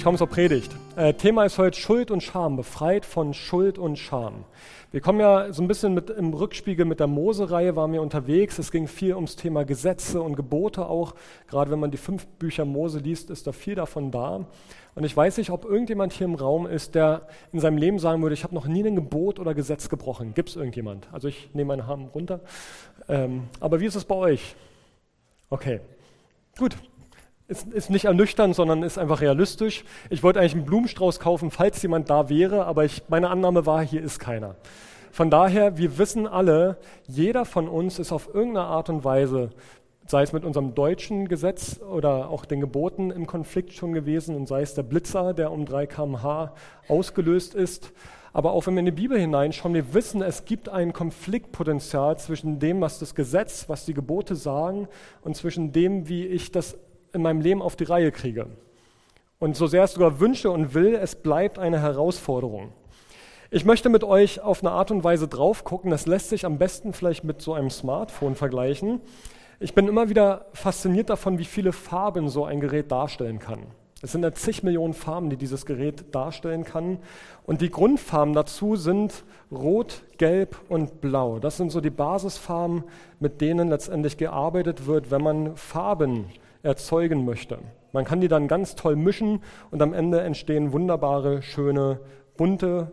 Ich komme zur Predigt. Äh, Thema ist heute Schuld und Scham, befreit von Schuld und Scham. Wir kommen ja so ein bisschen mit, im Rückspiegel mit der Mose-Reihe, waren wir unterwegs. Es ging viel ums Thema Gesetze und Gebote auch. Gerade wenn man die fünf Bücher Mose liest, ist da viel davon da. Und ich weiß nicht, ob irgendjemand hier im Raum ist, der in seinem Leben sagen würde, ich habe noch nie ein Gebot oder Gesetz gebrochen. Gibt es irgendjemand? Also ich nehme meinen Arm runter. Ähm, aber wie ist es bei euch? Okay, gut. Ist, ist nicht ernüchternd, sondern ist einfach realistisch. Ich wollte eigentlich einen Blumenstrauß kaufen, falls jemand da wäre, aber ich, meine Annahme war, hier ist keiner. Von daher, wir wissen alle, jeder von uns ist auf irgendeine Art und Weise, sei es mit unserem deutschen Gesetz oder auch den Geboten im Konflikt schon gewesen und sei es der Blitzer, der um 3 kmh ausgelöst ist. Aber auch wenn wir in die Bibel hineinschauen, wir wissen, es gibt ein Konfliktpotenzial zwischen dem, was das Gesetz, was die Gebote sagen und zwischen dem, wie ich das in meinem Leben auf die Reihe kriege. Und so sehr es sogar wünsche und will, es bleibt eine Herausforderung. Ich möchte mit euch auf eine Art und Weise drauf gucken, das lässt sich am besten vielleicht mit so einem Smartphone vergleichen. Ich bin immer wieder fasziniert davon, wie viele Farben so ein Gerät darstellen kann. Es sind ja zig Millionen Farben, die dieses Gerät darstellen kann. Und die Grundfarben dazu sind Rot, Gelb und Blau. Das sind so die Basisfarben, mit denen letztendlich gearbeitet wird, wenn man Farben erzeugen möchte. Man kann die dann ganz toll mischen und am Ende entstehen wunderbare, schöne, bunte,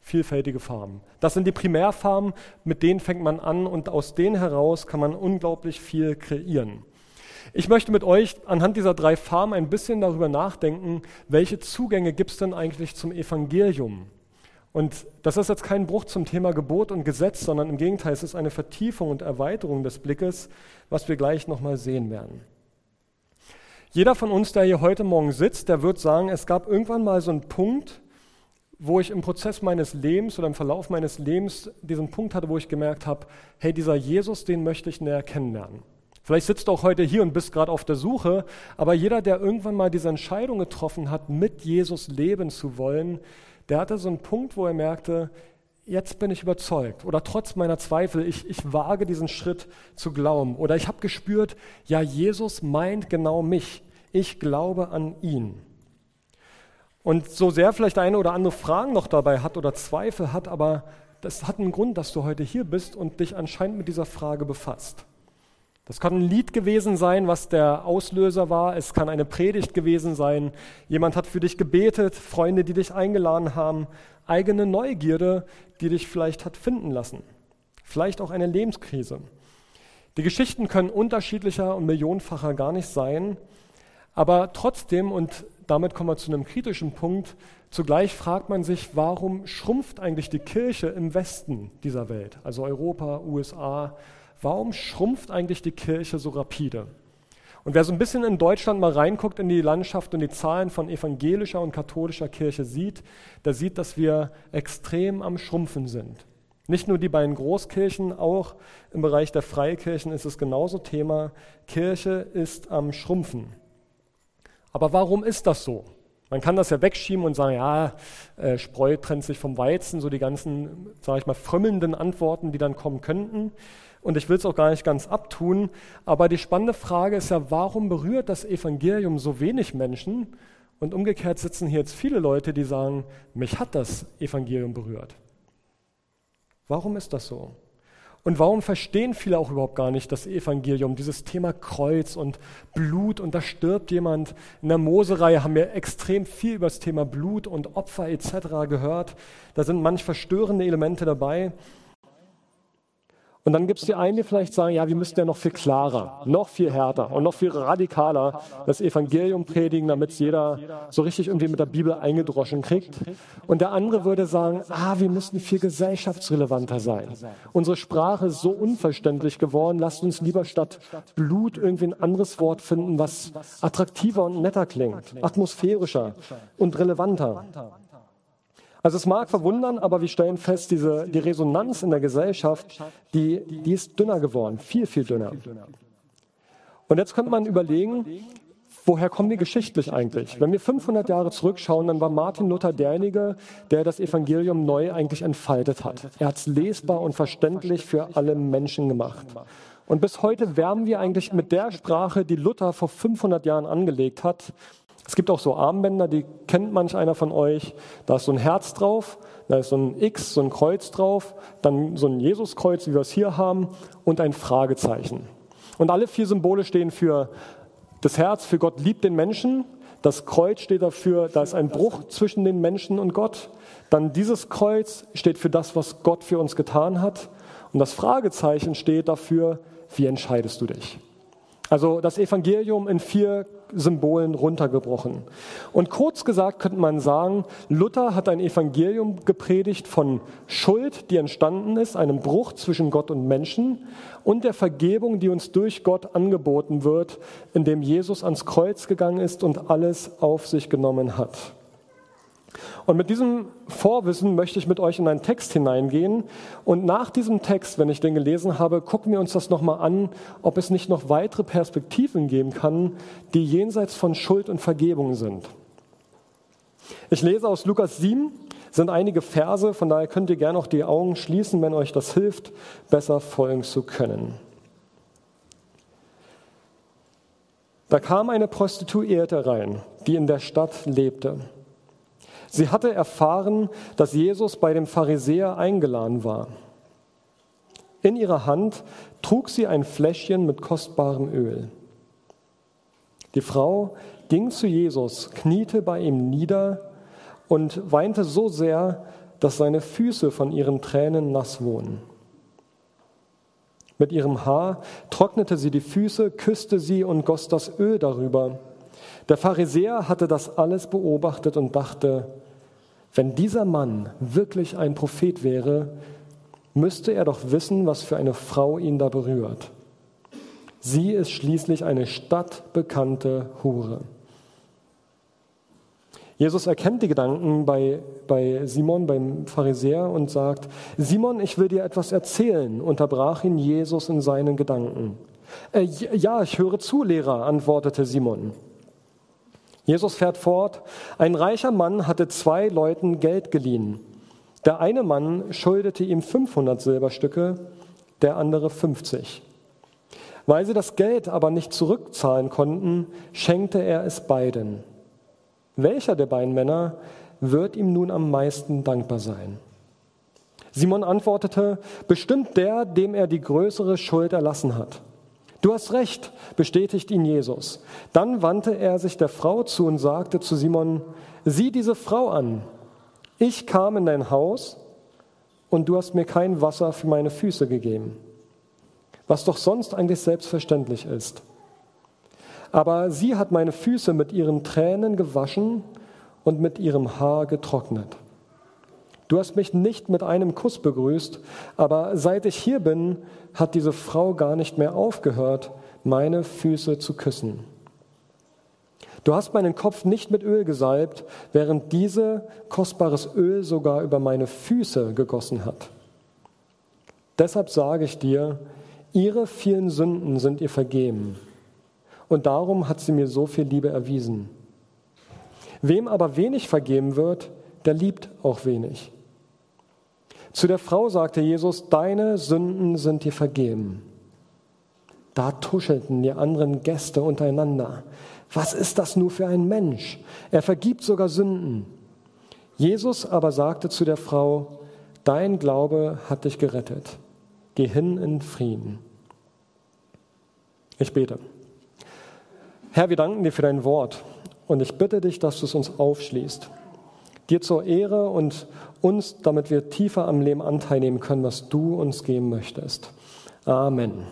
vielfältige Farben. Das sind die Primärfarben, mit denen fängt man an und aus denen heraus kann man unglaublich viel kreieren. Ich möchte mit euch anhand dieser drei Farben ein bisschen darüber nachdenken, welche Zugänge gibt es denn eigentlich zum Evangelium? Und das ist jetzt kein Bruch zum Thema Gebot und Gesetz, sondern im Gegenteil, es ist eine Vertiefung und Erweiterung des Blickes, was wir gleich nochmal sehen werden. Jeder von uns, der hier heute Morgen sitzt, der wird sagen, es gab irgendwann mal so einen Punkt, wo ich im Prozess meines Lebens oder im Verlauf meines Lebens diesen Punkt hatte, wo ich gemerkt habe, hey, dieser Jesus, den möchte ich näher kennenlernen. Vielleicht sitzt du auch heute hier und bist gerade auf der Suche, aber jeder, der irgendwann mal diese Entscheidung getroffen hat, mit Jesus leben zu wollen, der hatte so einen Punkt, wo er merkte, jetzt bin ich überzeugt oder trotz meiner Zweifel, ich, ich wage diesen Schritt zu glauben oder ich habe gespürt, ja, Jesus meint genau mich, ich glaube an ihn. Und so sehr vielleicht eine oder andere Fragen noch dabei hat oder Zweifel hat, aber das hat einen Grund, dass du heute hier bist und dich anscheinend mit dieser Frage befasst. Das kann ein Lied gewesen sein, was der Auslöser war. Es kann eine Predigt gewesen sein. Jemand hat für dich gebetet, Freunde, die dich eingeladen haben, eigene Neugierde, die dich vielleicht hat finden lassen. Vielleicht auch eine Lebenskrise. Die Geschichten können unterschiedlicher und millionenfacher gar nicht sein, aber trotzdem, und damit kommen wir zu einem kritischen Punkt, zugleich fragt man sich, warum schrumpft eigentlich die Kirche im Westen dieser Welt, also Europa, USA, warum schrumpft eigentlich die Kirche so rapide? Und wer so ein bisschen in Deutschland mal reinguckt in die Landschaft und die Zahlen von evangelischer und katholischer Kirche sieht, der sieht, dass wir extrem am Schrumpfen sind. Nicht nur die beiden Großkirchen, auch im Bereich der Freikirchen ist es genauso Thema. Kirche ist am Schrumpfen. Aber warum ist das so? Man kann das ja wegschieben und sagen, ja, äh, Spreu trennt sich vom Weizen, so die ganzen, sage ich mal, frömmelnden Antworten, die dann kommen könnten und ich will es auch gar nicht ganz abtun, aber die spannende Frage ist ja, warum berührt das Evangelium so wenig Menschen? Und umgekehrt sitzen hier jetzt viele Leute, die sagen, mich hat das Evangelium berührt. Warum ist das so? Und warum verstehen viele auch überhaupt gar nicht das Evangelium, dieses Thema Kreuz und Blut und da stirbt jemand. In der Mose-Reihe haben wir extrem viel über das Thema Blut und Opfer etc. gehört. Da sind manch verstörende Elemente dabei. Und dann gibt es die einen, die vielleicht sagen, ja, wir müssten ja noch viel klarer, noch viel härter und noch viel radikaler das Evangelium predigen, damit es jeder so richtig irgendwie mit der Bibel eingedroschen kriegt. Und der andere würde sagen, ah, wir müssten viel gesellschaftsrelevanter sein. Unsere Sprache ist so unverständlich geworden, lasst uns lieber statt Blut irgendwie ein anderes Wort finden, was attraktiver und netter klingt, atmosphärischer und relevanter. Also es mag verwundern, aber wir stellen fest, diese, die Resonanz in der Gesellschaft, die, die ist dünner geworden, viel, viel dünner. Und jetzt könnte man überlegen, woher kommen wir geschichtlich eigentlich? Wenn wir 500 Jahre zurückschauen, dann war Martin Luther derjenige, der das Evangelium neu eigentlich entfaltet hat. Er hat es lesbar und verständlich für alle Menschen gemacht. Und bis heute werben wir eigentlich mit der Sprache, die Luther vor 500 Jahren angelegt hat, Es gibt auch so Armbänder, die kennt manch einer von euch. Da ist so ein Herz drauf, da ist so ein X, so ein Kreuz drauf, dann so ein Jesuskreuz, wie wir es hier haben, und ein Fragezeichen. Und alle vier Symbole stehen für das Herz, für Gott liebt den Menschen. Das Kreuz steht dafür, da ist ein Bruch zwischen den Menschen und Gott. Dann dieses Kreuz steht für das, was Gott für uns getan hat. Und das Fragezeichen steht dafür, wie entscheidest du dich? Also das Evangelium in vier Symbolen runtergebrochen. Und kurz gesagt könnte man sagen, Luther hat ein Evangelium gepredigt von Schuld, die entstanden ist, einem Bruch zwischen Gott und Menschen und der Vergebung, die uns durch Gott angeboten wird, indem Jesus ans Kreuz gegangen ist und alles auf sich genommen hat. Und mit diesem Vorwissen möchte ich mit euch in einen Text hineingehen. Und nach diesem Text, wenn ich den gelesen habe, gucken wir uns das nochmal an, ob es nicht noch weitere Perspektiven geben kann, die jenseits von Schuld und Vergebung sind. Ich lese aus Lukas 7, sind einige Verse, von daher könnt ihr gerne auch die Augen schließen, wenn euch das hilft, besser folgen zu können. Da kam eine Prostituierte rein, die in der Stadt lebte. Sie hatte erfahren, dass Jesus bei dem Pharisäer eingeladen war. In ihrer Hand trug sie ein Fläschchen mit kostbarem Öl. Die Frau ging zu Jesus, kniete bei ihm nieder und weinte so sehr, dass seine Füße von ihren Tränen nass wurden. Mit ihrem Haar trocknete sie die Füße, küsste sie und goss das Öl darüber. Der Pharisäer hatte das alles beobachtet und dachte, wenn dieser Mann wirklich ein Prophet wäre, müsste er doch wissen, was für eine Frau ihn da berührt. Sie ist schließlich eine stadtbekannte Hure. Jesus erkennt die Gedanken bei, bei Simon, beim Pharisäer, und sagt, Simon, ich will dir etwas erzählen, unterbrach ihn Jesus in seinen Gedanken. Äh, ja, ich höre zu, Lehrer, antwortete Simon. Jesus fährt fort, ein reicher Mann hatte zwei Leuten Geld geliehen. Der eine Mann schuldete ihm 500 Silberstücke, der andere 50. Weil sie das Geld aber nicht zurückzahlen konnten, schenkte er es beiden. Welcher der beiden Männer wird ihm nun am meisten dankbar sein? Simon antwortete, bestimmt der, dem er die größere Schuld erlassen hat. Du hast recht, bestätigt ihn Jesus. Dann wandte er sich der Frau zu und sagte zu Simon, sieh diese Frau an. Ich kam in dein Haus und du hast mir kein Wasser für meine Füße gegeben, was doch sonst eigentlich selbstverständlich ist. Aber sie hat meine Füße mit ihren Tränen gewaschen und mit ihrem Haar getrocknet. Du hast mich nicht mit einem Kuss begrüßt, aber seit ich hier bin, hat diese Frau gar nicht mehr aufgehört, meine Füße zu küssen. Du hast meinen Kopf nicht mit Öl gesalbt, während diese kostbares Öl sogar über meine Füße gegossen hat. Deshalb sage ich dir, ihre vielen Sünden sind ihr vergeben. Und darum hat sie mir so viel Liebe erwiesen. Wem aber wenig vergeben wird, der liebt auch wenig. Zu der Frau sagte Jesus, deine Sünden sind dir vergeben. Da tuschelten die anderen Gäste untereinander. Was ist das nur für ein Mensch? Er vergibt sogar Sünden. Jesus aber sagte zu der Frau, dein Glaube hat dich gerettet. Geh hin in Frieden. Ich bete. Herr, wir danken dir für dein Wort und ich bitte dich, dass du es uns aufschließt. Dir zur Ehre und uns, damit wir tiefer am Leben Anteil nehmen können, was du uns geben möchtest. Amen.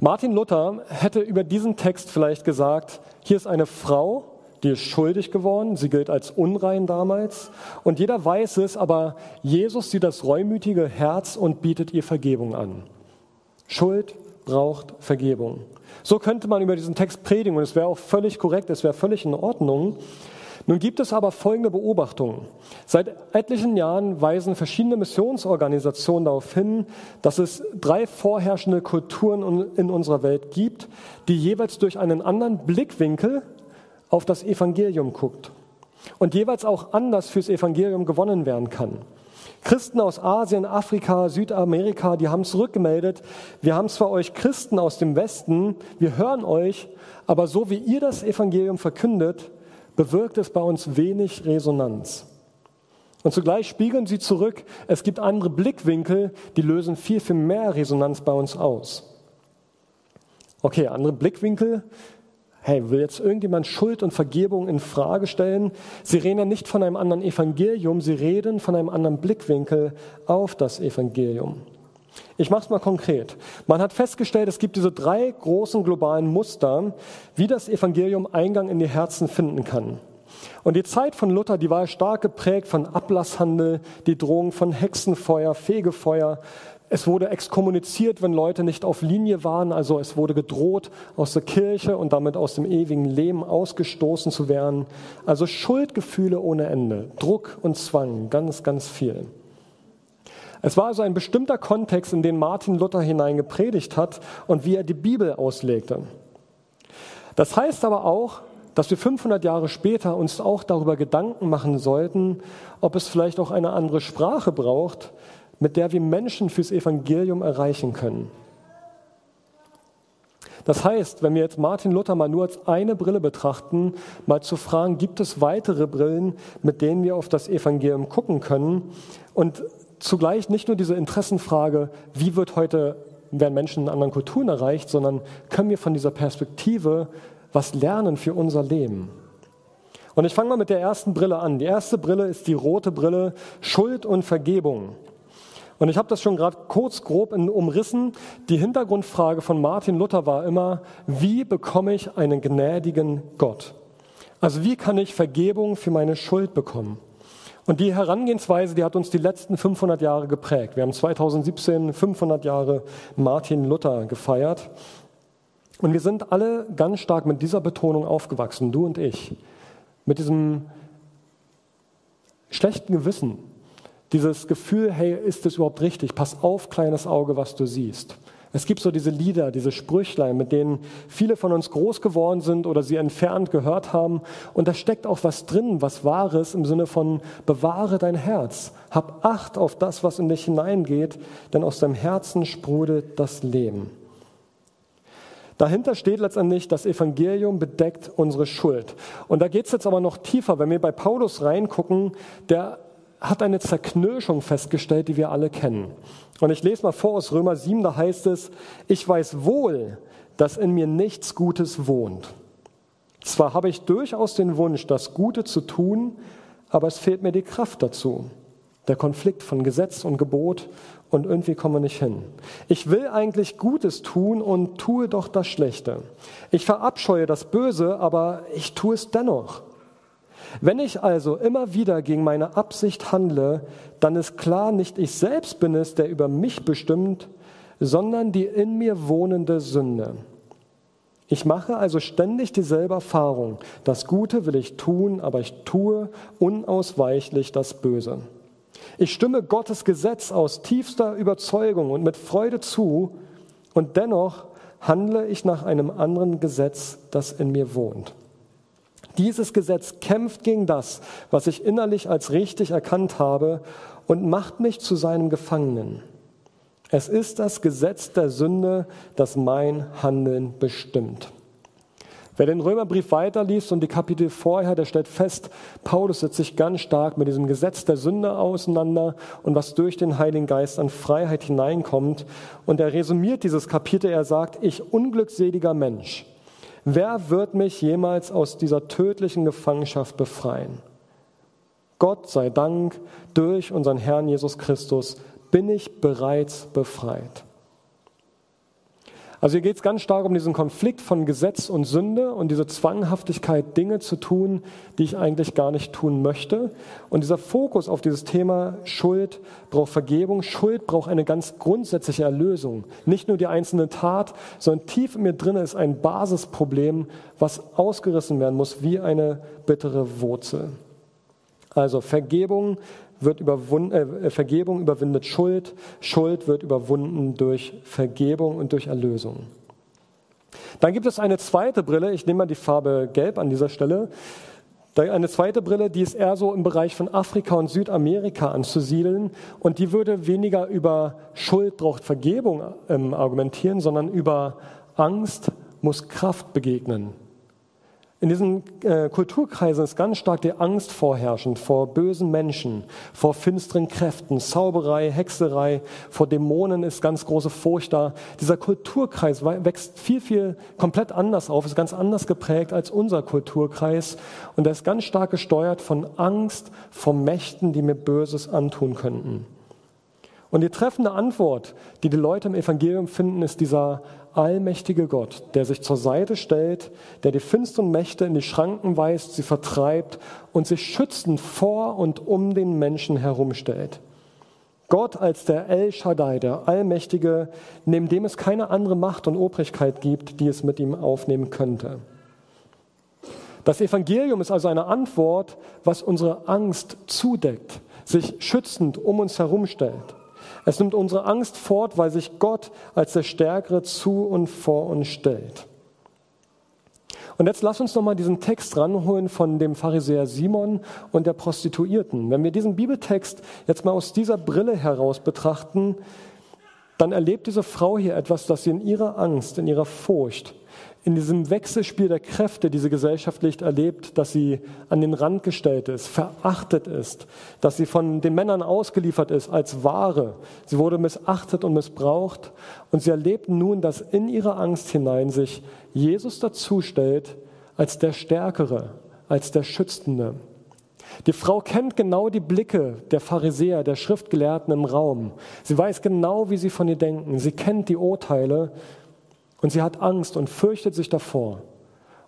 Martin Luther hätte über diesen Text vielleicht gesagt, hier ist eine Frau, die ist schuldig geworden, sie gilt als unrein damals und jeder weiß es, aber Jesus sieht das reumütige Herz und bietet ihr Vergebung an. Schuld braucht Vergebung. So könnte man über diesen Text predigen und es wäre auch völlig korrekt, es wäre völlig in Ordnung. Nun gibt es aber folgende Beobachtungen. Seit etlichen Jahren weisen verschiedene Missionsorganisationen darauf hin, dass es drei vorherrschende Kulturen in unserer Welt gibt, die jeweils durch einen anderen Blickwinkel auf das Evangelium guckt und jeweils auch anders fürs Evangelium gewonnen werden kann. Christen aus Asien, Afrika, Südamerika, die haben zurückgemeldet, wir haben zwar euch Christen aus dem Westen, wir hören euch, aber so wie ihr das Evangelium verkündet, bewirkt es bei uns wenig Resonanz. Und zugleich spiegeln sie zurück, es gibt andere Blickwinkel, die lösen viel, viel mehr Resonanz bei uns aus. Okay, andere Blickwinkel. Hey, will jetzt irgendjemand Schuld und Vergebung in Frage stellen? Sie reden ja nicht von einem anderen Evangelium, sie reden von einem anderen Blickwinkel auf das Evangelium. Ich mache es mal konkret. Man hat festgestellt, es gibt diese drei großen globalen Muster, wie das Evangelium Eingang in die Herzen finden kann. Und die Zeit von Luther, die war stark geprägt von Ablasshandel, die Drohung von Hexenfeuer, Fegefeuer. Es wurde exkommuniziert, wenn Leute nicht auf Linie waren. Also es wurde gedroht, aus der Kirche und damit aus dem ewigen Leben ausgestoßen zu werden. Also Schuldgefühle ohne Ende, Druck und Zwang, ganz, ganz viel. Es war also ein bestimmter Kontext, in den Martin Luther hinein gepredigt hat und wie er die Bibel auslegte. Das heißt aber auch, dass wir 500 Jahre später uns auch darüber Gedanken machen sollten, ob es vielleicht auch eine andere Sprache braucht, mit der wir Menschen fürs Evangelium erreichen können. Das heißt, wenn wir jetzt Martin Luther mal nur als eine Brille betrachten, mal zu fragen, gibt es weitere Brillen, mit denen wir auf das Evangelium gucken können? Und zugleich nicht nur diese Interessenfrage, wie wird heute, werden Menschen in anderen Kulturen erreicht, sondern können wir von dieser Perspektive was lernen für unser Leben. Und ich fange mal mit der ersten Brille an. Die erste Brille ist die rote Brille Schuld und Vergebung. Und ich habe das schon gerade kurz grob umrissen. Die Hintergrundfrage von Martin Luther war immer, wie bekomme ich einen gnädigen Gott? Also wie kann ich Vergebung für meine Schuld bekommen? Und die Herangehensweise, die hat uns die letzten 500 Jahre geprägt. Wir haben 2017 500 Jahre Martin Luther gefeiert. Und wir sind alle ganz stark mit dieser Betonung aufgewachsen, du und ich. Mit diesem schlechten Gewissen, dieses Gefühl, hey, ist es überhaupt richtig? Pass auf, kleines Auge, was du siehst. Es gibt so diese Lieder, diese Sprüchlein, mit denen viele von uns groß geworden sind oder sie entfernt gehört haben. Und da steckt auch was drin, was Wahres im Sinne von bewahre dein Herz. Hab Acht auf das, was in dich hineingeht, denn aus deinem Herzen sprudelt das Leben. Dahinter steht letztendlich, das Evangelium bedeckt unsere Schuld. Und da geht es jetzt aber noch tiefer. Wenn wir bei Paulus reingucken, der hat eine Zerknirschung festgestellt, die wir alle kennen. Und ich lese mal vor aus Römer 7, da heißt es, ich weiß wohl, dass in mir nichts Gutes wohnt. Zwar habe ich durchaus den Wunsch, das Gute zu tun, aber es fehlt mir die Kraft dazu. Der Konflikt von Gesetz und Gebot und irgendwie kommen wir nicht hin. Ich will eigentlich Gutes tun und tue doch das Schlechte. Ich verabscheue das Böse, aber ich tue es dennoch. Wenn ich also immer wieder gegen meine Absicht handle, dann ist klar, nicht ich selbst bin es, der über mich bestimmt, sondern die in mir wohnende Sünde. Ich mache also ständig dieselbe Erfahrung. Das Gute will ich tun, aber ich tue unausweichlich das Böse. Ich stimme Gottes Gesetz aus tiefster Überzeugung und mit Freude zu und dennoch handle ich nach einem anderen Gesetz, das in mir wohnt. Dieses Gesetz kämpft gegen das, was ich innerlich als richtig erkannt habe und macht mich zu seinem Gefangenen. Es ist das Gesetz der Sünde, das mein Handeln bestimmt. Wer den Römerbrief weiterliest und die Kapitel vorher, der stellt fest, Paulus setzt sich ganz stark mit diesem Gesetz der Sünde auseinander und was durch den Heiligen Geist an Freiheit hineinkommt. Und er resümiert dieses Kapitel, er sagt, ich unglückseliger Mensch, wer wird mich jemals aus dieser tödlichen Gefangenschaft befreien? Gott sei Dank, durch unseren Herrn Jesus Christus bin ich bereits befreit. Also hier geht es ganz stark um diesen Konflikt von Gesetz und Sünde und diese Zwanghaftigkeit, Dinge zu tun, die ich eigentlich gar nicht tun möchte. Und dieser Fokus auf dieses Thema Schuld braucht Vergebung. Schuld braucht eine ganz grundsätzliche Erlösung. Nicht nur die einzelne Tat, sondern tief in mir drin ist ein Basisproblem, was ausgerissen werden muss wie eine bittere Wurzel. Also Vergebung wird überwunden, äh, Vergebung überwindet Schuld, Schuld wird überwunden durch Vergebung und durch Erlösung. Dann gibt es eine zweite Brille, ich nehme mal die Farbe Gelb an dieser Stelle. Eine zweite Brille, die ist eher so im Bereich von Afrika und Südamerika anzusiedeln und die würde weniger über Schuld braucht Vergebung ähm, argumentieren, sondern über Angst muss Kraft begegnen. In diesen äh, Kulturkreisen ist ganz stark die Angst vorherrschend vor bösen Menschen, vor finsteren Kräften, Zauberei, Hexerei, vor Dämonen ist ganz große Furcht da. Dieser Kulturkreis wächst viel, viel komplett anders auf, ist ganz anders geprägt als unser Kulturkreis und er ist ganz stark gesteuert von Angst vor Mächten, die mir Böses antun könnten. Und die treffende Antwort, die die Leute im Evangelium finden, ist dieser allmächtige Gott, der sich zur Seite stellt, der die finsteren Mächte in die Schranken weist, sie vertreibt und sich schützend vor und um den Menschen herumstellt. Gott als der El Shaddai, der Allmächtige, neben dem es keine andere Macht und Obrigkeit gibt, die es mit ihm aufnehmen könnte. Das Evangelium ist also eine Antwort, was unsere Angst zudeckt, sich schützend um uns herumstellt. Es nimmt unsere Angst fort, weil sich Gott als der Stärkere zu und vor uns stellt. Und jetzt lass uns nochmal diesen Text ranholen von dem Pharisäer Simon und der Prostituierten. Wenn wir diesen Bibeltext jetzt mal aus dieser Brille heraus betrachten, dann erlebt diese Frau hier etwas, das sie in ihrer Angst, in ihrer Furcht in diesem Wechselspiel der Kräfte diese gesellschaftlich erlebt, dass sie an den Rand gestellt ist, verachtet ist, dass sie von den Männern ausgeliefert ist als Ware. Sie wurde missachtet und missbraucht und sie erlebt nun, dass in ihre Angst hinein sich Jesus dazustellt als der Stärkere, als der Schützende. Die Frau kennt genau die Blicke der Pharisäer, der Schriftgelehrten im Raum. Sie weiß genau, wie sie von ihr denken. Sie kennt die Urteile und sie hat Angst und fürchtet sich davor.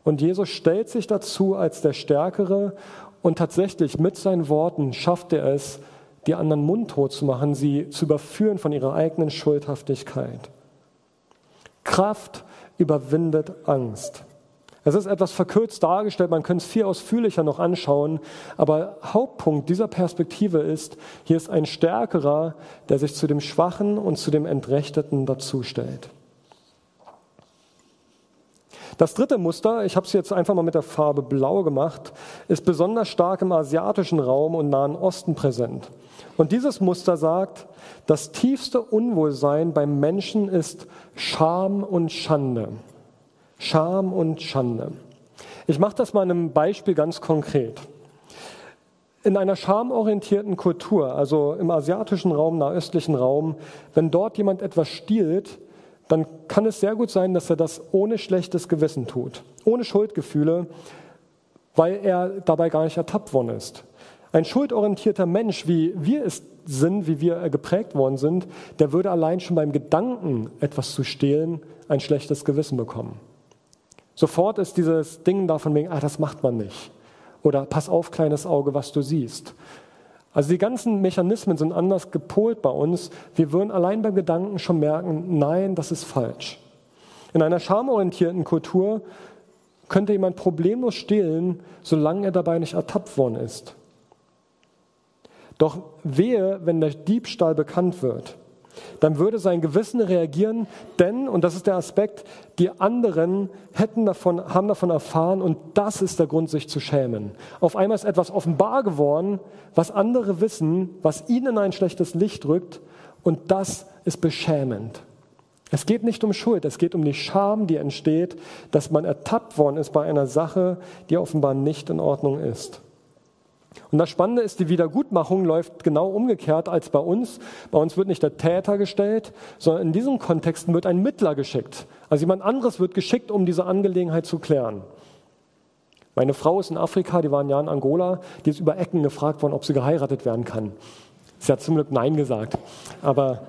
Und Jesus stellt sich dazu als der Stärkere und tatsächlich mit seinen Worten schafft er es, die anderen mundtot zu machen, sie zu überführen von ihrer eigenen Schuldhaftigkeit. Kraft überwindet Angst. Es ist etwas verkürzt dargestellt, man könnte es viel ausführlicher noch anschauen, aber Hauptpunkt dieser Perspektive ist, hier ist ein Stärkerer, der sich zu dem Schwachen und zu dem Entrechteten dazustellt. Das dritte Muster, ich habe es jetzt einfach mal mit der Farbe Blau gemacht, ist besonders stark im asiatischen Raum und Nahen Osten präsent. Und dieses Muster sagt, das tiefste Unwohlsein beim Menschen ist Scham und Schande. Scham und Schande. Ich mache das mal in einem Beispiel ganz konkret. In einer schamorientierten Kultur, also im asiatischen Raum, nahöstlichen Raum, wenn dort jemand etwas stiehlt, dann kann es sehr gut sein, dass er das ohne schlechtes Gewissen tut, ohne Schuldgefühle, weil er dabei gar nicht ertappt worden ist. Ein schuldorientierter Mensch, wie wir es sind, wie wir geprägt worden sind, der würde allein schon beim Gedanken, etwas zu stehlen, ein schlechtes Gewissen bekommen. Sofort ist dieses Ding davon wegen, ah, das macht man nicht. Oder pass auf, kleines Auge, was du siehst. Also die ganzen Mechanismen sind anders gepolt bei uns. Wir würden allein beim Gedanken schon merken, nein, das ist falsch. In einer schamorientierten Kultur könnte jemand problemlos stehlen, solange er dabei nicht ertappt worden ist. Doch wehe, wenn der Diebstahl bekannt wird dann würde sein Gewissen reagieren, denn, und das ist der Aspekt, die anderen hätten davon, haben davon erfahren und das ist der Grund, sich zu schämen. Auf einmal ist etwas offenbar geworden, was andere wissen, was ihnen in ein schlechtes Licht rückt und das ist beschämend. Es geht nicht um Schuld, es geht um die Scham, die entsteht, dass man ertappt worden ist bei einer Sache, die offenbar nicht in Ordnung ist. Und das Spannende ist, die Wiedergutmachung läuft genau umgekehrt als bei uns. Bei uns wird nicht der Täter gestellt, sondern in diesem Kontext wird ein Mittler geschickt. Also jemand anderes wird geschickt, um diese Angelegenheit zu klären. Meine Frau ist in Afrika, die war ein Jahr in Angola, die ist über Ecken gefragt worden, ob sie geheiratet werden kann. Sie hat zum Glück Nein gesagt. Aber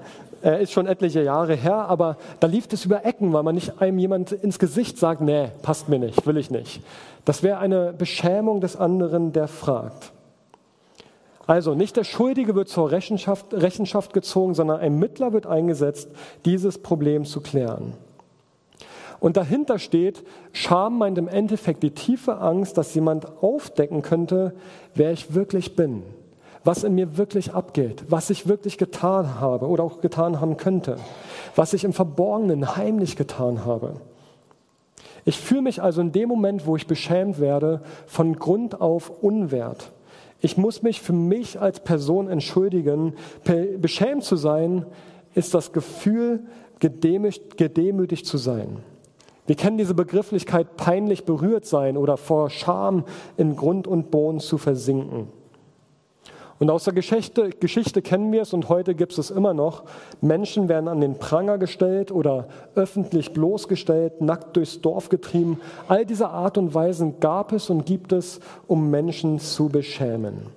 äh, ist schon etliche Jahre her, aber da lief es über Ecken, weil man nicht einem jemand ins Gesicht sagt, nee, passt mir nicht, will ich nicht. Das wäre eine Beschämung des anderen, der fragt. Also nicht der Schuldige wird zur Rechenschaft, Rechenschaft gezogen, sondern ein Mittler wird eingesetzt, dieses Problem zu klären. Und dahinter steht, Scham meint im Endeffekt die tiefe Angst, dass jemand aufdecken könnte, wer ich wirklich bin, was in mir wirklich abgeht, was ich wirklich getan habe oder auch getan haben könnte, was ich im Verborgenen heimlich getan habe. Ich fühle mich also in dem Moment, wo ich beschämt werde, von Grund auf unwert. Ich muss mich für mich als Person entschuldigen. Beschämt zu sein ist das Gefühl, gedemütigt, zu sein. Wir kennen diese Begrifflichkeit peinlich berührt sein oder vor Scham in Grund und Boden zu versinken. Und aus der Geschichte, Geschichte kennen wir es und heute gibt es immer noch. Menschen werden an den Pranger gestellt oder öffentlich bloßgestellt, nackt durchs Dorf getrieben. All diese Art und Weisen gab es und gibt es, um Menschen zu beschämen.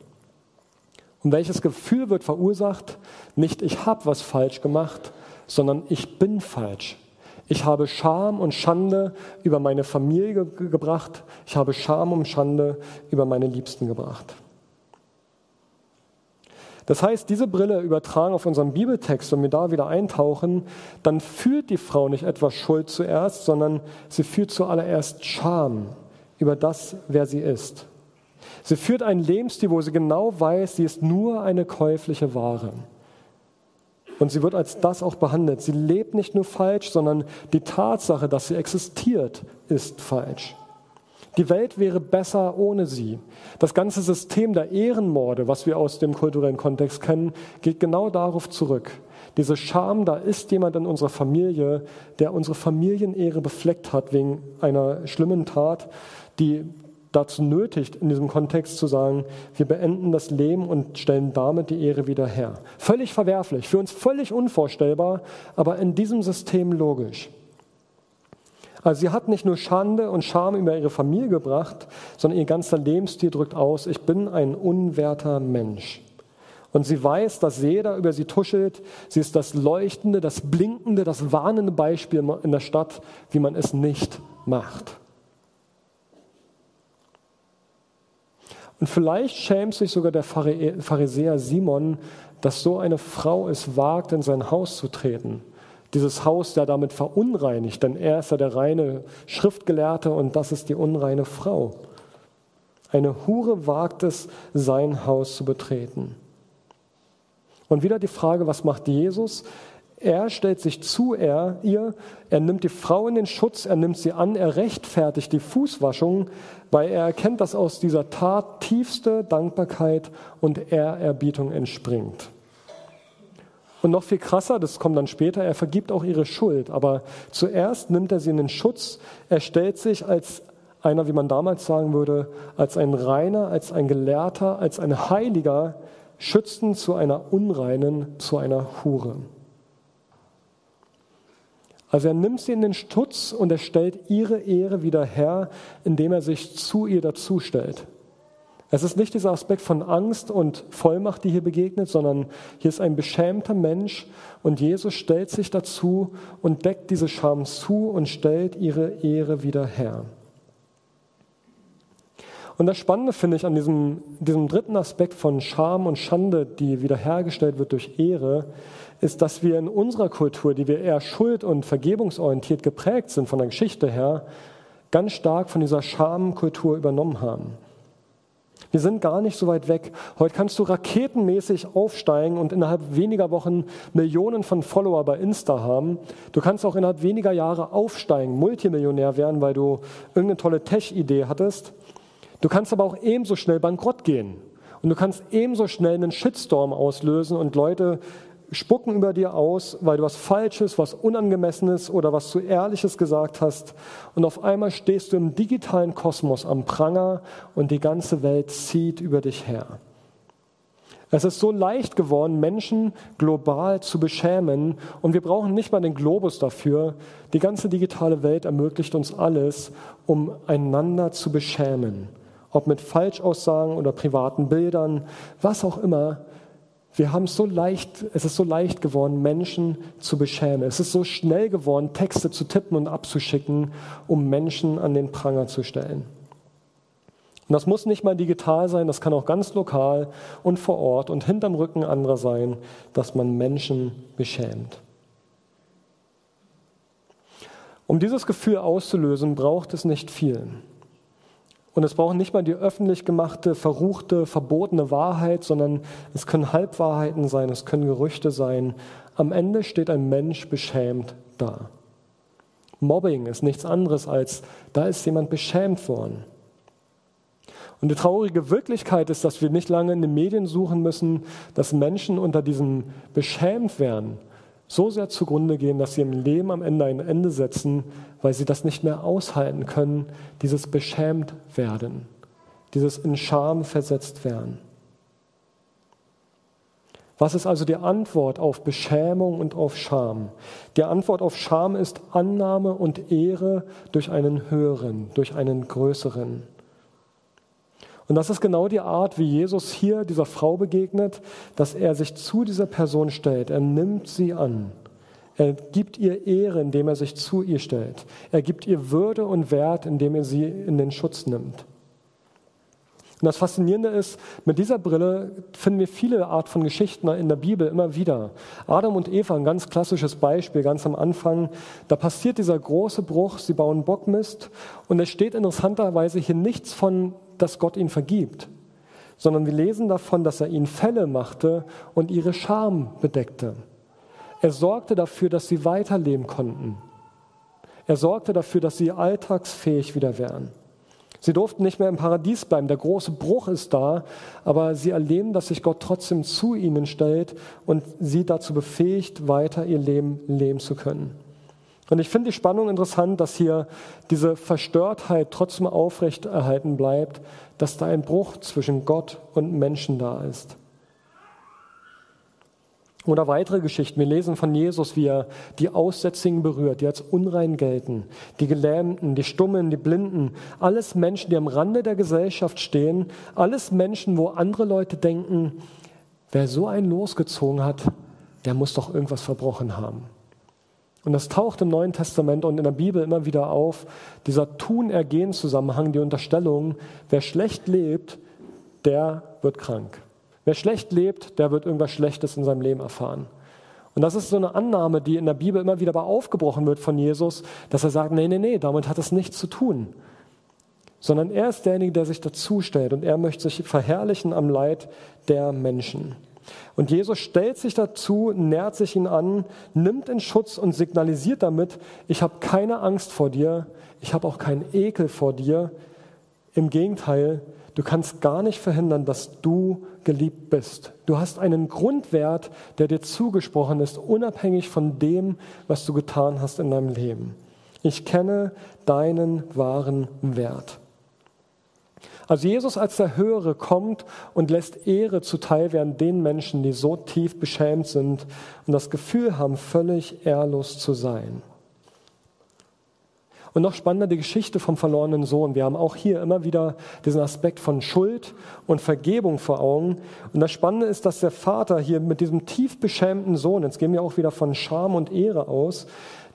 Und welches Gefühl wird verursacht? Nicht ich habe was falsch gemacht, sondern ich bin falsch. Ich habe Scham und Schande über meine Familie ge gebracht. Ich habe Scham und Schande über meine Liebsten gebracht. Das heißt, diese Brille übertragen auf unseren Bibeltext, wenn wir da wieder eintauchen, dann fühlt die Frau nicht etwas Schuld zuerst, sondern sie fühlt zuallererst Scham über das, wer sie ist. Sie führt einen Lebensstil, wo sie genau weiß, sie ist nur eine käufliche Ware. Und sie wird als das auch behandelt. Sie lebt nicht nur falsch, sondern die Tatsache, dass sie existiert, ist falsch. Die Welt wäre besser ohne sie. Das ganze System der Ehrenmorde, was wir aus dem kulturellen Kontext kennen, geht genau darauf zurück. Diese Scham, da ist jemand in unserer Familie, der unsere Familienehre befleckt hat wegen einer schlimmen Tat, die dazu nötigt, in diesem Kontext zu sagen, wir beenden das Leben und stellen damit die Ehre wieder her. Völlig verwerflich, für uns völlig unvorstellbar, aber in diesem System logisch. Also sie hat nicht nur Schande und Scham über ihre Familie gebracht, sondern ihr ganzer Lebensstil drückt aus, ich bin ein unwerter Mensch. Und sie weiß, dass jeder über sie tuschelt. Sie ist das leuchtende, das blinkende, das warnende Beispiel in der Stadt, wie man es nicht macht. Und vielleicht schämt sich sogar der Pharisäer Simon, dass so eine Frau es wagt, in sein Haus zu treten dieses Haus ja damit verunreinigt, denn er ist ja der reine Schriftgelehrte und das ist die unreine Frau. Eine Hure wagt es, sein Haus zu betreten. Und wieder die Frage, was macht Jesus? Er stellt sich zu er, ihr, er nimmt die Frau in den Schutz, er nimmt sie an, er rechtfertigt die Fußwaschung, weil er erkennt, dass aus dieser Tat tiefste Dankbarkeit und Ehrerbietung entspringt. Und noch viel krasser, das kommt dann später, er vergibt auch ihre Schuld. Aber zuerst nimmt er sie in den Schutz. Er stellt sich als einer, wie man damals sagen würde, als ein Reiner, als ein Gelehrter, als ein Heiliger, schützend zu einer Unreinen, zu einer Hure. Also er nimmt sie in den Schutz und er stellt ihre Ehre wieder her, indem er sich zu ihr dazustellt. Es ist nicht dieser Aspekt von Angst und Vollmacht, die hier begegnet, sondern hier ist ein beschämter Mensch und Jesus stellt sich dazu und deckt diese Scham zu und stellt ihre Ehre wieder her. Und das Spannende finde ich an diesem, diesem dritten Aspekt von Scham und Schande, die wiederhergestellt wird durch Ehre, ist, dass wir in unserer Kultur, die wir eher schuld- und vergebungsorientiert geprägt sind von der Geschichte her, ganz stark von dieser Schamkultur übernommen haben. Wir sind gar nicht so weit weg. Heute kannst du raketenmäßig aufsteigen und innerhalb weniger Wochen Millionen von Follower bei Insta haben. Du kannst auch innerhalb weniger Jahre aufsteigen, Multimillionär werden, weil du irgendeine tolle Tech-Idee hattest. Du kannst aber auch ebenso schnell bankrott gehen. Und du kannst ebenso schnell einen Shitstorm auslösen und Leute spucken über dir aus, weil du was Falsches, was Unangemessenes oder was zu Ehrliches gesagt hast. Und auf einmal stehst du im digitalen Kosmos am Pranger und die ganze Welt zieht über dich her. Es ist so leicht geworden, Menschen global zu beschämen und wir brauchen nicht mal den Globus dafür. Die ganze digitale Welt ermöglicht uns alles, um einander zu beschämen. Ob mit Falschaussagen oder privaten Bildern, was auch immer. Wir haben so leicht, es ist so leicht geworden, Menschen zu beschämen. Es ist so schnell geworden, Texte zu tippen und abzuschicken, um Menschen an den Pranger zu stellen. Und das muss nicht mal digital sein, das kann auch ganz lokal und vor Ort und hinterm Rücken anderer sein, dass man Menschen beschämt. Um dieses Gefühl auszulösen, braucht es nicht viel. Und es braucht nicht mal die öffentlich gemachte, verruchte, verbotene Wahrheit, sondern es können Halbwahrheiten sein, es können Gerüchte sein. Am Ende steht ein Mensch beschämt da. Mobbing ist nichts anderes als, da ist jemand beschämt worden. Und die traurige Wirklichkeit ist, dass wir nicht lange in den Medien suchen müssen, dass Menschen unter diesem Beschämtwerden so sehr zugrunde gehen, dass sie im Leben am Ende ein Ende setzen, weil sie das nicht mehr aushalten können, dieses Beschämtwerden, dieses in Scham versetzt werden. Was ist also die Antwort auf Beschämung und auf Scham? Die Antwort auf Scham ist Annahme und Ehre durch einen höheren, durch einen größeren. Und das ist genau die Art, wie Jesus hier dieser Frau begegnet, dass er sich zu dieser Person stellt. Er nimmt sie an. Er gibt ihr Ehre, indem er sich zu ihr stellt. Er gibt ihr Würde und Wert, indem er sie in den Schutz nimmt. Und das Faszinierende ist, mit dieser Brille finden wir viele Art von Geschichten in der Bibel immer wieder. Adam und Eva, ein ganz klassisches Beispiel, ganz am Anfang. Da passiert dieser große Bruch, sie bauen Bockmist und es steht interessanterweise hier nichts von, dass Gott ihnen vergibt, sondern wir lesen davon, dass er ihnen Fälle machte und ihre Scham bedeckte. Er sorgte dafür, dass sie weiterleben konnten. Er sorgte dafür, dass sie alltagsfähig wieder wären. Sie durften nicht mehr im Paradies bleiben. Der große Bruch ist da, aber sie erleben, dass sich Gott trotzdem zu ihnen stellt und sie dazu befähigt, weiter ihr Leben leben zu können. Und ich finde die Spannung interessant, dass hier diese Verstörtheit trotzdem aufrecht erhalten bleibt, dass da ein Bruch zwischen Gott und Menschen da ist. Oder weitere Geschichten. Wir lesen von Jesus, wie er die Aussätzigen berührt, die als unrein gelten, die Gelähmten, die Stummen, die Blinden, alles Menschen, die am Rande der Gesellschaft stehen, alles Menschen, wo andere Leute denken, wer so einen losgezogen hat, der muss doch irgendwas verbrochen haben. Und das taucht im Neuen Testament und in der Bibel immer wieder auf, dieser Tun-Ergehen-Zusammenhang, die Unterstellung, wer schlecht lebt, der wird krank. Wer schlecht lebt, der wird irgendwas Schlechtes in seinem Leben erfahren. Und das ist so eine Annahme, die in der Bibel immer wieder aufgebrochen wird von Jesus, dass er sagt, nee, nee, nee, damit hat es nichts zu tun. Sondern er ist derjenige, der sich dazustellt und er möchte sich verherrlichen am Leid der Menschen. Und Jesus stellt sich dazu, nährt sich ihn an, nimmt in Schutz und signalisiert damit, ich habe keine Angst vor dir, ich habe auch keinen Ekel vor dir. Im Gegenteil, Du kannst gar nicht verhindern, dass du geliebt bist. Du hast einen Grundwert, der dir zugesprochen ist, unabhängig von dem, was du getan hast in deinem Leben. Ich kenne deinen wahren Wert. Also Jesus als der Höhere kommt und lässt Ehre zuteil werden den Menschen, die so tief beschämt sind und das Gefühl haben, völlig ehrlos zu sein. Und noch spannender die Geschichte vom verlorenen Sohn. Wir haben auch hier immer wieder diesen Aspekt von Schuld und Vergebung vor Augen. Und das Spannende ist, dass der Vater hier mit diesem tief beschämten Sohn, jetzt gehen wir auch wieder von Scham und Ehre aus,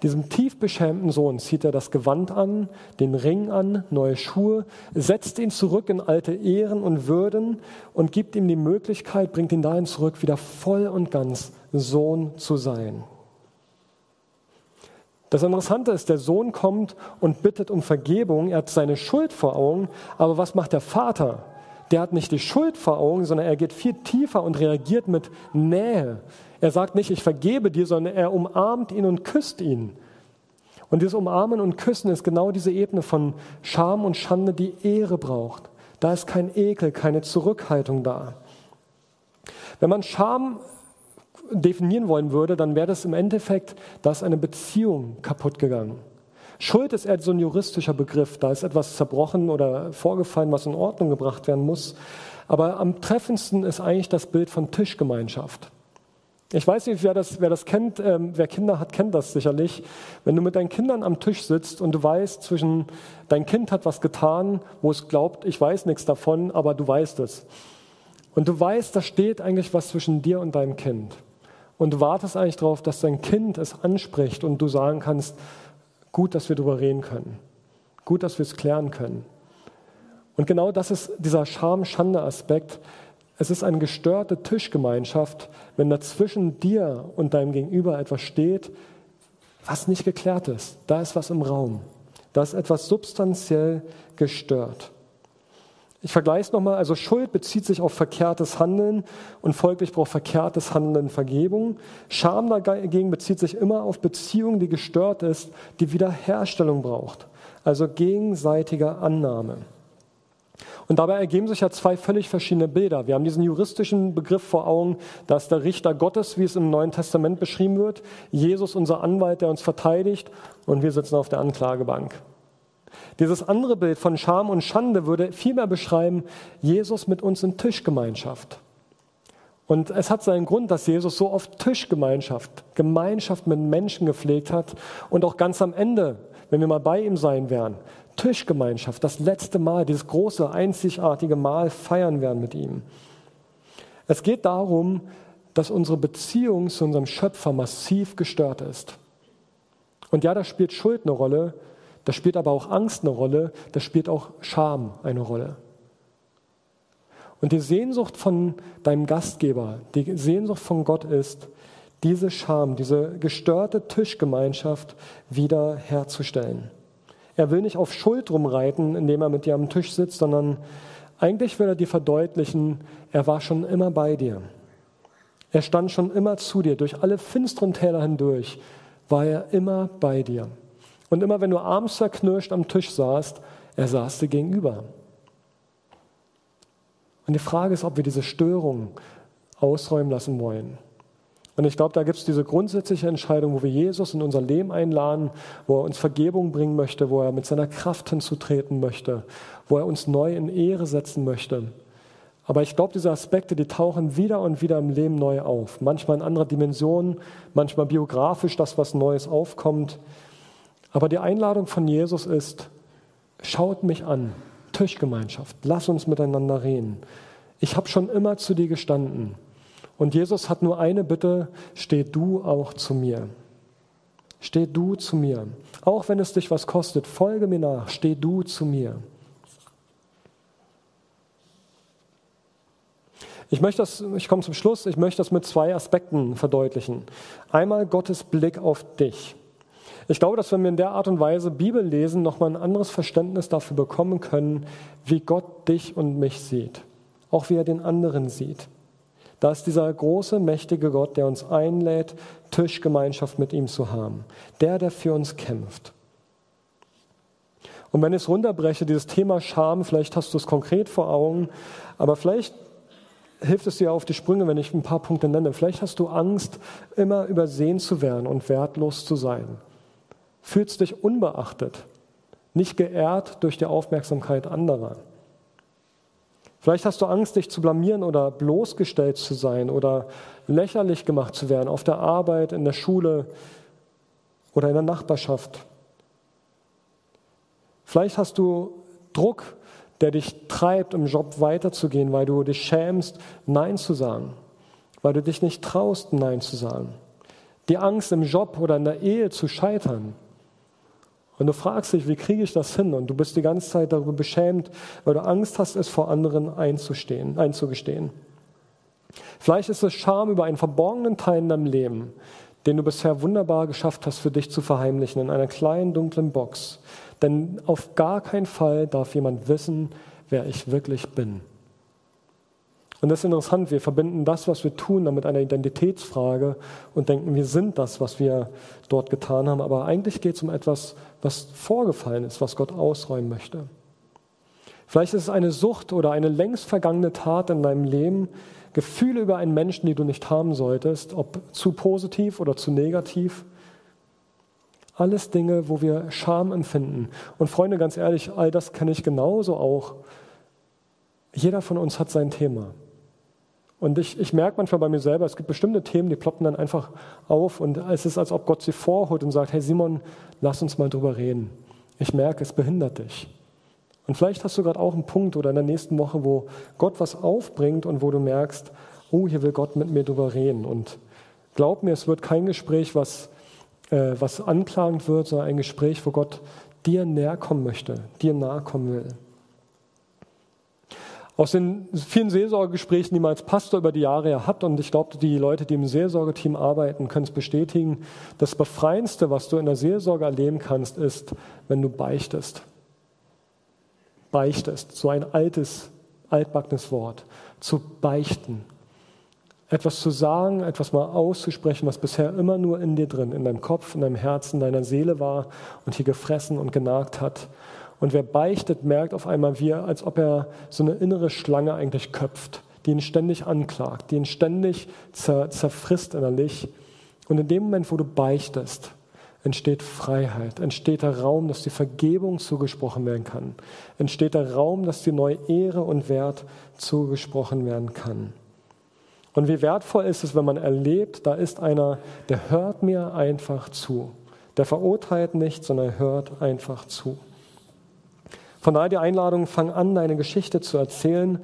diesem tief beschämten Sohn zieht er das Gewand an, den Ring an, neue Schuhe, setzt ihn zurück in alte Ehren und Würden und gibt ihm die Möglichkeit, bringt ihn dahin zurück, wieder voll und ganz Sohn zu sein. Das Interessante ist, der Sohn kommt und bittet um Vergebung. Er hat seine Schuld vor Augen. Aber was macht der Vater? Der hat nicht die Schuld vor Augen, sondern er geht viel tiefer und reagiert mit Nähe. Er sagt nicht, ich vergebe dir, sondern er umarmt ihn und küsst ihn. Und dieses Umarmen und Küssen ist genau diese Ebene von Scham und Schande, die Ehre braucht. Da ist kein Ekel, keine Zurückhaltung da. Wenn man Scham definieren wollen würde, dann wäre das im Endeffekt, da ist eine Beziehung kaputt gegangen. Schuld ist eher so ein juristischer Begriff. Da ist etwas zerbrochen oder vorgefallen, was in Ordnung gebracht werden muss. Aber am treffendsten ist eigentlich das Bild von Tischgemeinschaft. Ich weiß nicht, wer das, wer das kennt, ähm, wer Kinder hat, kennt das sicherlich. Wenn du mit deinen Kindern am Tisch sitzt und du weißt, zwischen dein Kind hat was getan, wo es glaubt, ich weiß nichts davon, aber du weißt es. Und du weißt, da steht eigentlich was zwischen dir und deinem Kind. Und du wartest eigentlich darauf, dass dein Kind es anspricht und du sagen kannst, gut, dass wir darüber reden können. Gut, dass wir es klären können. Und genau das ist dieser Scham-Schande-Aspekt. Es ist eine gestörte Tischgemeinschaft, wenn dazwischen dir und deinem Gegenüber etwas steht, was nicht geklärt ist. Da ist was im Raum. Da ist etwas substanziell gestört. Ich vergleiche es nochmal. Also Schuld bezieht sich auf verkehrtes Handeln und folglich braucht verkehrtes Handeln Vergebung. Scham dagegen bezieht sich immer auf Beziehung, die gestört ist, die Wiederherstellung braucht. Also gegenseitige Annahme. Und dabei ergeben sich ja zwei völlig verschiedene Bilder. Wir haben diesen juristischen Begriff vor Augen, da ist der Richter Gottes, wie es im Neuen Testament beschrieben wird, Jesus unser Anwalt, der uns verteidigt und wir sitzen auf der Anklagebank. Dieses andere Bild von Scham und Schande würde vielmehr beschreiben, Jesus mit uns in Tischgemeinschaft. Und es hat seinen Grund, dass Jesus so oft Tischgemeinschaft, Gemeinschaft mit Menschen gepflegt hat und auch ganz am Ende, wenn wir mal bei ihm sein werden, Tischgemeinschaft, das letzte Mal, dieses große, einzigartige Mal feiern werden mit ihm. Es geht darum, dass unsere Beziehung zu unserem Schöpfer massiv gestört ist. Und ja, da spielt Schuld eine Rolle, da spielt aber auch Angst eine Rolle, da spielt auch Scham eine Rolle. Und die Sehnsucht von deinem Gastgeber, die Sehnsucht von Gott ist, diese Scham, diese gestörte Tischgemeinschaft wieder herzustellen. Er will nicht auf Schuld rumreiten, indem er mit dir am Tisch sitzt, sondern eigentlich will er dir verdeutlichen, er war schon immer bei dir. Er stand schon immer zu dir. Durch alle finsteren Täler hindurch war er immer bei dir. Und immer wenn du abends zerknirscht am Tisch saßt, er saß dir gegenüber. Und die Frage ist, ob wir diese Störung ausräumen lassen wollen. Und ich glaube, da gibt es diese grundsätzliche Entscheidung, wo wir Jesus in unser Leben einladen, wo er uns Vergebung bringen möchte, wo er mit seiner Kraft hinzutreten möchte, wo er uns neu in Ehre setzen möchte. Aber ich glaube, diese Aspekte, die tauchen wieder und wieder im Leben neu auf. Manchmal in anderer Dimension, manchmal biografisch, das, was Neues aufkommt. Aber die Einladung von Jesus ist, schaut mich an, Tischgemeinschaft, lass uns miteinander reden. Ich habe schon immer zu dir gestanden. Und Jesus hat nur eine Bitte, steh du auch zu mir. Steh du zu mir. Auch wenn es dich was kostet, folge mir nach, steh du zu mir. Ich möchte das, ich komme zum Schluss, ich möchte das mit zwei Aspekten verdeutlichen. Einmal Gottes Blick auf dich. Ich glaube, dass wenn wir in der Art und Weise Bibel lesen, nochmal ein anderes Verständnis dafür bekommen können, wie Gott dich und mich sieht. Auch wie er den anderen sieht. Da ist dieser große, mächtige Gott, der uns einlädt, Tischgemeinschaft mit ihm zu haben. Der, der für uns kämpft. Und wenn ich es runterbreche, dieses Thema Scham, vielleicht hast du es konkret vor Augen, aber vielleicht hilft es dir auf die Sprünge, wenn ich ein paar Punkte nenne. Vielleicht hast du Angst, immer übersehen zu werden und wertlos zu sein fühlst dich unbeachtet, nicht geehrt durch die Aufmerksamkeit anderer. Vielleicht hast du Angst, dich zu blamieren oder bloßgestellt zu sein oder lächerlich gemacht zu werden auf der Arbeit, in der Schule oder in der Nachbarschaft. Vielleicht hast du Druck, der dich treibt, im Job weiterzugehen, weil du dich schämst, Nein zu sagen, weil du dich nicht traust, Nein zu sagen. Die Angst, im Job oder in der Ehe zu scheitern. Und du fragst dich, wie kriege ich das hin? Und du bist die ganze Zeit darüber beschämt, weil du Angst hast, es vor anderen einzustehen, einzugestehen. Vielleicht ist es Scham über einen verborgenen Teil in deinem Leben, den du bisher wunderbar geschafft hast, für dich zu verheimlichen, in einer kleinen dunklen Box. Denn auf gar keinen Fall darf jemand wissen, wer ich wirklich bin. Und das ist interessant, wir verbinden das, was wir tun, damit einer Identitätsfrage und denken, wir sind das, was wir dort getan haben. Aber eigentlich geht es um etwas, was vorgefallen ist, was Gott ausräumen möchte. Vielleicht ist es eine Sucht oder eine längst vergangene Tat in deinem Leben, Gefühle über einen Menschen, die du nicht haben solltest, ob zu positiv oder zu negativ. Alles Dinge, wo wir Scham empfinden. Und Freunde, ganz ehrlich, all das kenne ich genauso auch. Jeder von uns hat sein Thema. Und ich, ich merke manchmal bei mir selber, es gibt bestimmte Themen, die ploppen dann einfach auf und es ist, als ob Gott sie vorholt und sagt, hey Simon, lass uns mal drüber reden. Ich merke, es behindert dich. Und vielleicht hast du gerade auch einen Punkt oder in der nächsten Woche, wo Gott was aufbringt und wo du merkst, oh, hier will Gott mit mir drüber reden. Und glaub mir, es wird kein Gespräch, was, äh, was anklagend wird, sondern ein Gespräch, wo Gott dir näher kommen möchte, dir nahe kommen will. Aus den vielen Seelsorgegesprächen, die man als Pastor über die Jahre ja hat, und ich glaube, die Leute, die im Seelsorgeteam arbeiten, können es bestätigen, das Befreiendste, was du in der Seelsorge erleben kannst, ist, wenn du beichtest. beichtest, so ein altes, altbackenes Wort, zu beichten. Etwas zu sagen, etwas mal auszusprechen, was bisher immer nur in dir drin, in deinem Kopf, in deinem Herzen, in deiner Seele war und hier gefressen und genagt hat. Und wer beichtet, merkt auf einmal, wie er, als ob er so eine innere Schlange eigentlich köpft, die ihn ständig anklagt, die ihn ständig zer, zerfrisst innerlich. Und in dem Moment, wo du beichtest, entsteht Freiheit, entsteht der Raum, dass die Vergebung zugesprochen werden kann, entsteht der Raum, dass die neue Ehre und Wert zugesprochen werden kann. Und wie wertvoll ist es, wenn man erlebt, da ist einer, der hört mir einfach zu. Der verurteilt nicht, sondern hört einfach zu. Von daher die Einladung, fang an, deine Geschichte zu erzählen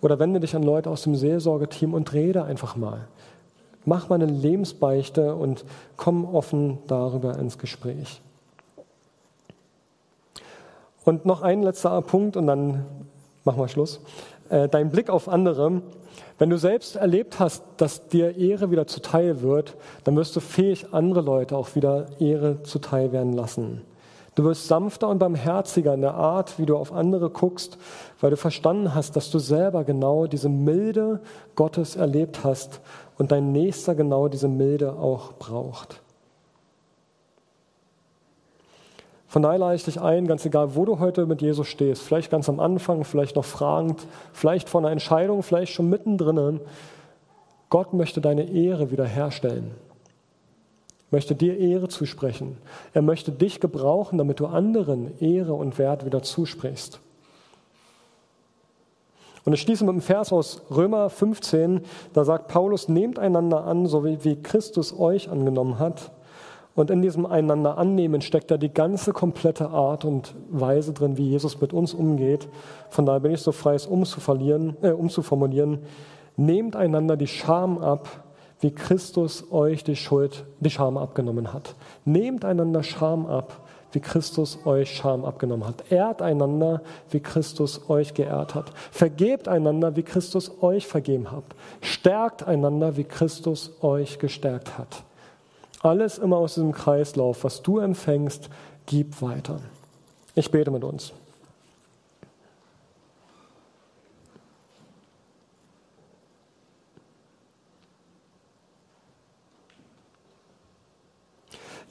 oder wende dich an Leute aus dem Seelsorgeteam und rede einfach mal. Mach mal eine Lebensbeichte und komm offen darüber ins Gespräch. Und noch ein letzter Punkt und dann machen wir Schluss. Äh, dein Blick auf andere. Wenn du selbst erlebt hast, dass dir Ehre wieder zuteil wird, dann wirst du fähig, andere Leute auch wieder Ehre zuteil werden lassen. Du wirst sanfter und barmherziger in der Art, wie du auf andere guckst, weil du verstanden hast, dass du selber genau diese Milde Gottes erlebt hast und dein Nächster genau diese Milde auch braucht. Von daher lade ich dich ein, ganz egal, wo du heute mit Jesus stehst, vielleicht ganz am Anfang, vielleicht noch fragend, vielleicht vor einer Entscheidung, vielleicht schon mittendrin, Gott möchte deine Ehre wiederherstellen möchte dir Ehre zusprechen. Er möchte dich gebrauchen, damit du anderen Ehre und Wert wieder zusprichst. Und ich schließe mit einem Vers aus Römer 15, da sagt Paulus, nehmt einander an, so wie, Christus euch angenommen hat. Und in diesem einander annehmen steckt da die ganze komplette Art und Weise drin, wie Jesus mit uns umgeht. Von daher bin ich so frei, es umzuverlieren, äh, umzuformulieren. Nehmt einander die Scham ab, wie Christus euch die Schuld, die Scham abgenommen hat. Nehmt einander Scham ab, wie Christus euch Scham abgenommen hat. Ehrt einander, wie Christus euch geehrt hat. Vergebt einander, wie Christus euch vergeben hat. Stärkt einander, wie Christus euch gestärkt hat. Alles immer aus diesem Kreislauf, was du empfängst, gib weiter. Ich bete mit uns.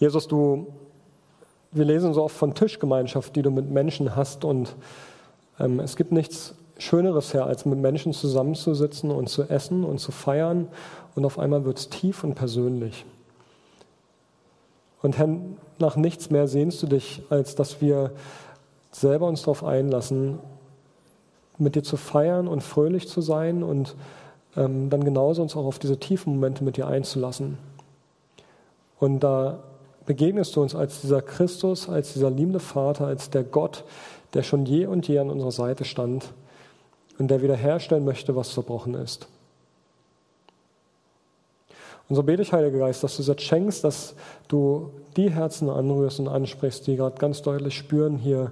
Jesus, du, wir lesen so oft von Tischgemeinschaft, die du mit Menschen hast und ähm, es gibt nichts Schöneres her, als mit Menschen zusammenzusitzen und zu essen und zu feiern und auf einmal wird es tief und persönlich. Und Herr, nach nichts mehr sehnst du dich, als dass wir selber uns darauf einlassen, mit dir zu feiern und fröhlich zu sein und ähm, dann genauso uns auch auf diese tiefen Momente mit dir einzulassen. Und da begegnest du uns als dieser Christus, als dieser liebende Vater, als der Gott, der schon je und je an unserer Seite stand und der wiederherstellen möchte, was zerbrochen ist. Und so bete ich, Heiliger Geist, dass du jetzt schenkst, dass du die Herzen anrührst und ansprichst, die gerade ganz deutlich spüren, hier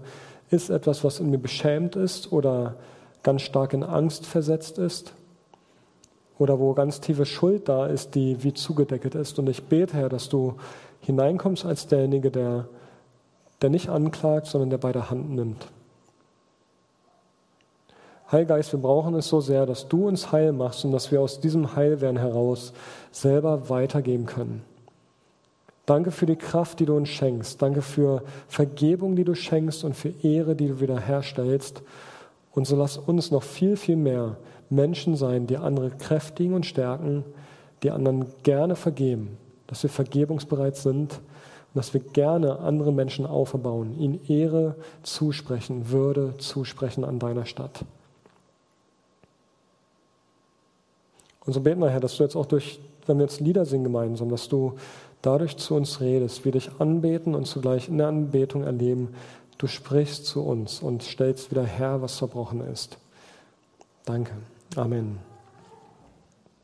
ist etwas, was in mir beschämt ist oder ganz stark in Angst versetzt ist oder wo ganz tiefe Schuld da ist, die wie zugedeckelt ist. Und ich bete, Herr, dass du hineinkommst als derjenige, der, der nicht anklagt, sondern der bei der Hand nimmt. Heilgeist, wir brauchen es so sehr, dass du uns heil machst und dass wir aus diesem Heilwerden heraus selber weitergeben können. Danke für die Kraft, die du uns schenkst. Danke für Vergebung, die du schenkst und für Ehre, die du wiederherstellst. Und so lass uns noch viel, viel mehr Menschen sein, die andere kräftigen und stärken, die anderen gerne vergeben dass wir vergebungsbereit sind und dass wir gerne andere Menschen aufbauen, ihnen Ehre zusprechen, Würde zusprechen an deiner Stadt. Und so beten wir, Herr, dass du jetzt auch durch, wenn wir jetzt Lieder singen gemeinsam, dass du dadurch zu uns redest, wir dich anbeten und zugleich in der Anbetung erleben, du sprichst zu uns und stellst wieder her, was zerbrochen ist. Danke. Amen.